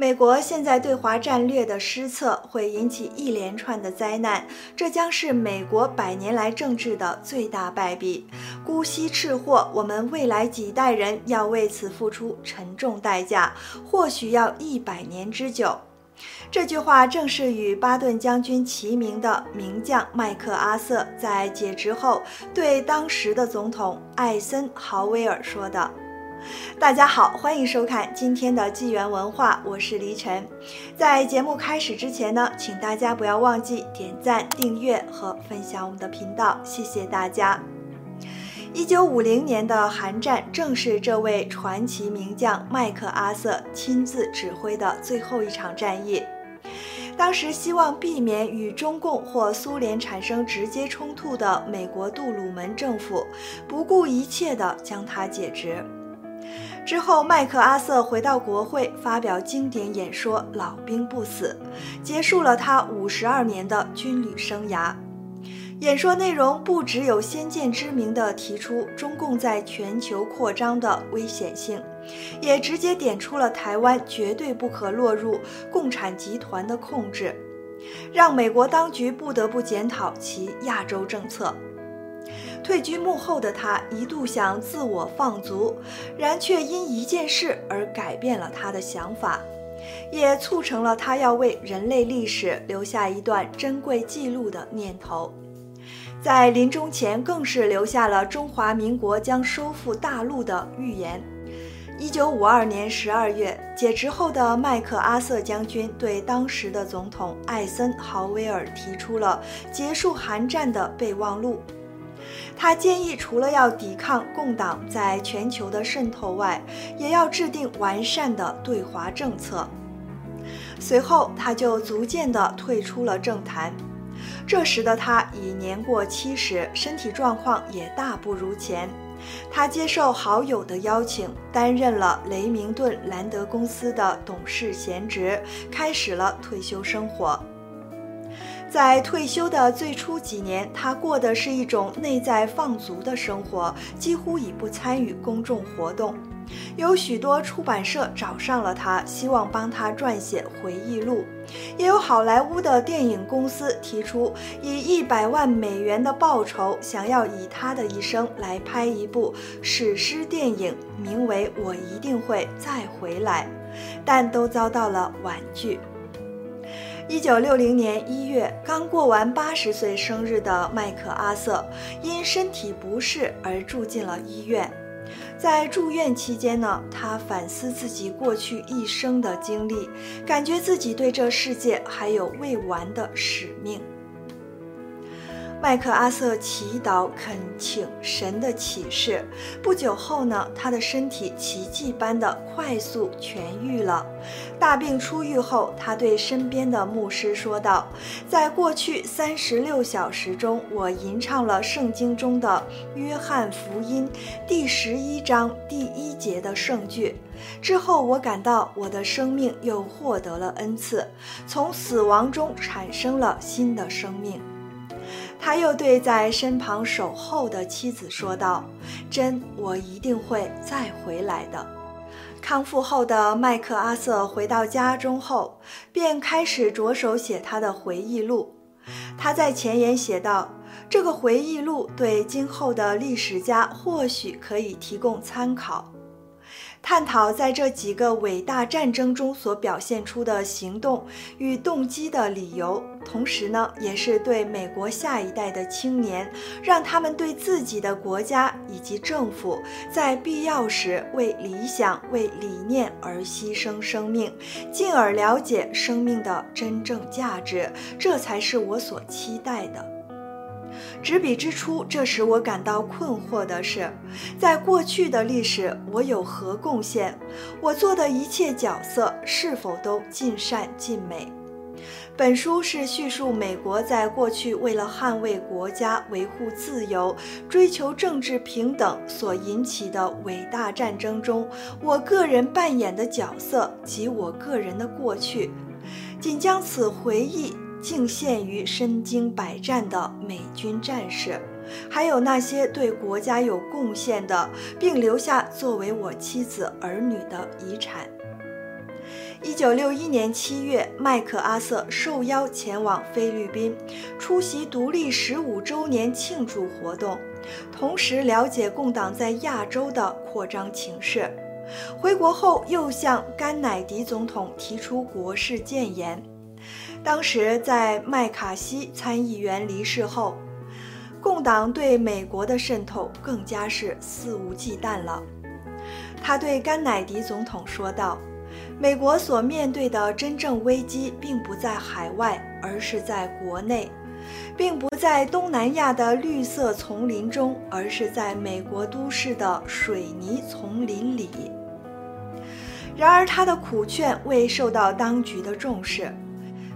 美国现在对华战略的失策会引起一连串的灾难，这将是美国百年来政治的最大败笔。姑息赤祸，我们未来几代人要为此付出沉重代价，或许要一百年之久。这句话正是与巴顿将军齐名的名将麦克阿瑟在解职后对当时的总统艾森豪威尔说的。大家好，欢迎收看今天的纪元文化，我是黎晨。在节目开始之前呢，请大家不要忘记点赞、订阅和分享我们的频道，谢谢大家。一九五零年的韩战正是这位传奇名将麦克阿瑟亲自指挥的最后一场战役。当时希望避免与中共或苏联产生直接冲突的美国杜鲁门政府，不顾一切地将他解职。之后，麦克阿瑟回到国会，发表经典演说“老兵不死”，结束了他五十二年的军旅生涯。演说内容不只有先见之明地提出中共在全球扩张的危险性，也直接点出了台湾绝对不可落入共产集团的控制，让美国当局不得不检讨其亚洲政策。退居幕后的他一度想自我放逐，然却因一件事而改变了他的想法，也促成了他要为人类历史留下一段珍贵记录的念头。在临终前，更是留下了中华民国将收复大陆的预言。一九五二年十二月，解职后的麦克阿瑟将军对当时的总统艾森豪威尔提出了结束韩战的备忘录。他建议，除了要抵抗共党在全球的渗透外，也要制定完善的对华政策。随后，他就逐渐地退出了政坛。这时的他已年过七十，身体状况也大不如前。他接受好友的邀请，担任了雷明顿兰德公司的董事闲职，开始了退休生活。在退休的最初几年，他过的是一种内在放逐的生活，几乎已不参与公众活动。有许多出版社找上了他，希望帮他撰写回忆录；也有好莱坞的电影公司提出以一百万美元的报酬，想要以他的一生来拍一部史诗电影，名为《我一定会再回来》，但都遭到了婉拒。一九六零年一月，刚过完八十岁生日的麦克阿瑟因身体不适而住进了医院。在住院期间呢，他反思自己过去一生的经历，感觉自己对这世界还有未完的使命。麦克阿瑟祈祷恳请神的启示。不久后呢，他的身体奇迹般的快速痊愈了。大病初愈后，他对身边的牧师说道：“在过去三十六小时中，我吟唱了圣经中的《约翰福音》第十一章第一节的圣句。之后，我感到我的生命又获得了恩赐，从死亡中产生了新的生命。”他又对在身旁守候的妻子说道：“真，我一定会再回来的。”康复后的麦克阿瑟回到家中后，便开始着手写他的回忆录。他在前言写道：“这个回忆录对今后的历史家或许可以提供参考。”探讨在这几个伟大战争中所表现出的行动与动机的理由，同时呢，也是对美国下一代的青年，让他们对自己的国家以及政府在必要时为理想、为理念而牺牲生命，进而了解生命的真正价值，这才是我所期待的。执笔之初，这使我感到困惑的是，在过去的历史，我有何贡献？我做的一切角色是否都尽善尽美？本书是叙述美国在过去为了捍卫国家、维护自由、追求政治平等所引起的伟大战争中，我个人扮演的角色及我个人的过去，仅将此回忆。敬献于身经百战的美军战士，还有那些对国家有贡献的，并留下作为我妻子儿女的遗产。一九六一年七月，麦克阿瑟受邀前往菲律宾，出席独立十五周年庆祝活动，同时了解共党在亚洲的扩张情势。回国后，又向甘乃迪总统提出国事谏言。当时，在麦卡锡参议员离世后，共党对美国的渗透更加是肆无忌惮了。他对甘乃迪总统说道。美国所面对的真正危机，并不在海外，而是在国内；并不在东南亚的绿色丛林中，而是在美国都市的水泥丛林里。然而，他的苦劝未受到当局的重视。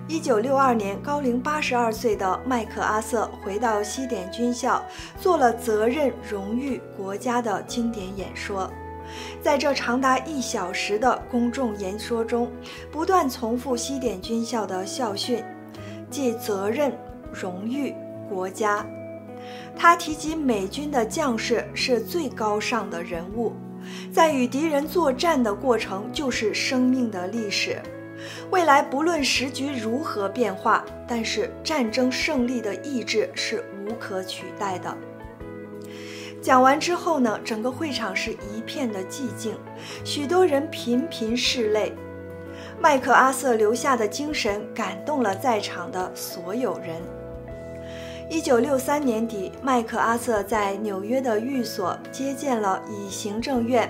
一九六二年，高龄八十二岁的麦克阿瑟回到西点军校，做了责任、荣誉、国家的经典演说。在这长达一小时的公众演说中，不断重复西点军校的校训，即责任、荣誉、国家。他提及美军的将士是最高尚的人物，在与敌人作战的过程就是生命的历史。未来不论时局如何变化，但是战争胜利的意志是无可取代的。讲完之后呢，整个会场是一片的寂静，许多人频频拭泪。麦克阿瑟留下的精神感动了在场的所有人。一九六三年底，麦克阿瑟在纽约的寓所接见了以行政院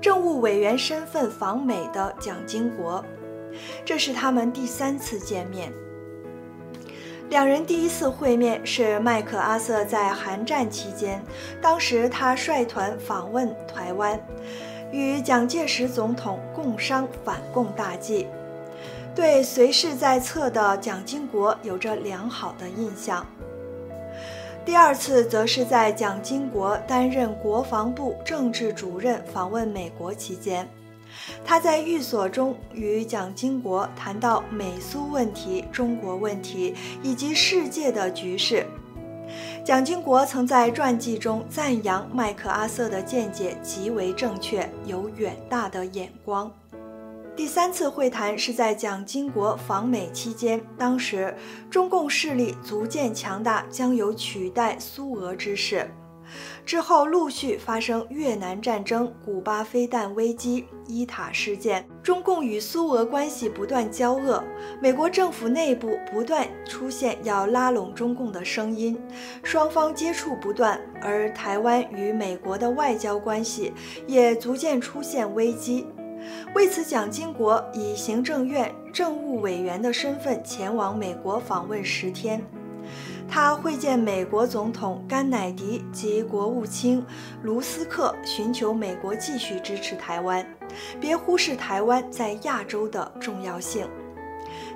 政务委员身份访美的蒋经国，这是他们第三次见面。两人第一次会面是麦克阿瑟在韩战期间，当时他率团访问台湾，与蒋介石总统共商反共大计，对随侍在侧的蒋经国有着良好的印象。第二次则是在蒋经国担任国防部政治主任访问美国期间。他在寓所中与蒋经国谈到美苏问题、中国问题以及世界的局势。蒋经国曾在传记中赞扬麦克阿瑟的见解极为正确，有远大的眼光。第三次会谈是在蒋经国访美期间，当时中共势力逐渐强大，将有取代苏俄之势。之后陆续发生越南战争、古巴飞弹危机、伊塔事件，中共与苏俄关系不断交恶，美国政府内部不断出现要拉拢中共的声音，双方接触不断，而台湾与美国的外交关系也逐渐出现危机。为此，蒋经国以行政院政务委员的身份前往美国访问十天。他会见美国总统甘乃迪及国务卿卢斯克，寻求美国继续支持台湾，别忽视台湾在亚洲的重要性。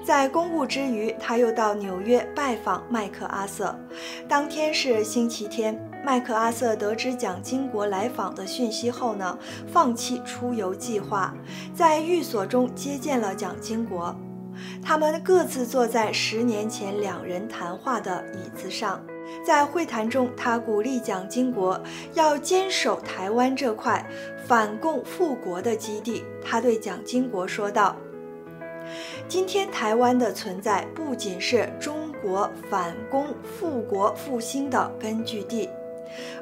在公务之余，他又到纽约拜访麦克阿瑟。当天是星期天，麦克阿瑟得知蒋经国来访的讯息后呢，放弃出游计划，在寓所中接见了蒋经国。他们各自坐在十年前两人谈话的椅子上，在会谈中，他鼓励蒋经国要坚守台湾这块反共复国的基地。他对蒋经国说道：“今天台湾的存在不仅是中国反攻复国复兴的根据地。”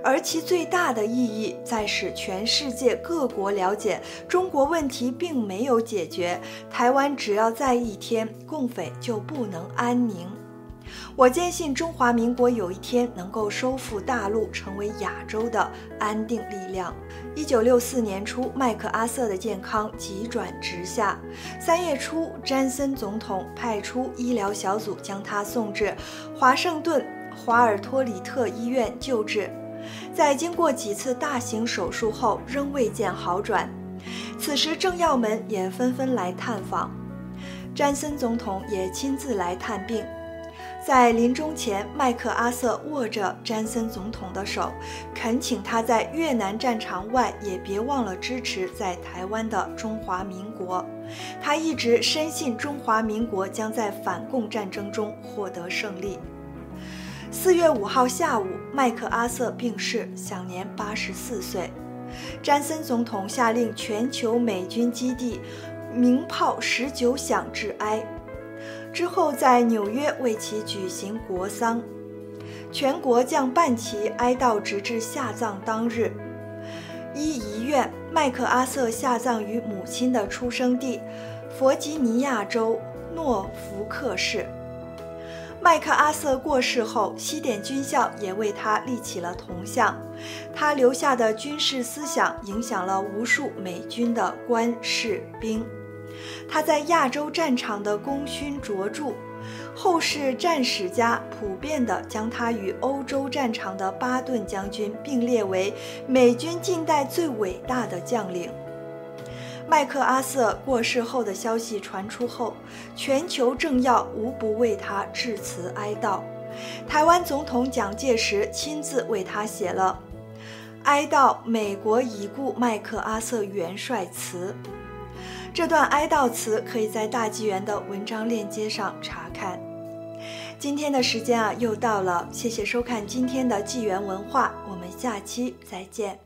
而其最大的意义在使全世界各国了解，中国问题并没有解决，台湾只要在一天，共匪就不能安宁。我坚信中华民国有一天能够收复大陆，成为亚洲的安定力量。一九六四年初，麦克阿瑟的健康急转直下。三月初，詹森总统派出医疗小组将他送至华盛顿。华尔托里特医院救治，在经过几次大型手术后，仍未见好转。此时，政要们也纷纷来探访，詹森总统也亲自来探病。在临终前，麦克阿瑟握着詹森总统的手，恳请他在越南战场外也别忘了支持在台湾的中华民国。他一直深信中华民国将在反共战争中获得胜利。四月五号下午，麦克阿瑟病逝，享年八十四岁。詹森总统下令全球美军基地鸣炮十九响致哀。之后在纽约为其举行国丧，全国将半旗哀悼直至下葬当日。依遗愿，麦克阿瑟下葬于母亲的出生地弗吉尼亚州诺福克市。麦克阿瑟过世后，西点军校也为他立起了铜像。他留下的军事思想影响了无数美军的官士兵。他在亚洲战场的功勋卓著，后世战史家普遍地将他与欧洲战场的巴顿将军并列为美军近代最伟大的将领。麦克阿瑟过世后的消息传出后，全球政要无不为他致辞哀悼。台湾总统蒋介石亲自为他写了哀悼美国已故麦克阿瑟元帅词。这段哀悼词可以在大纪元的文章链接上查看。今天的时间啊又到了，谢谢收看今天的纪元文化，我们下期再见。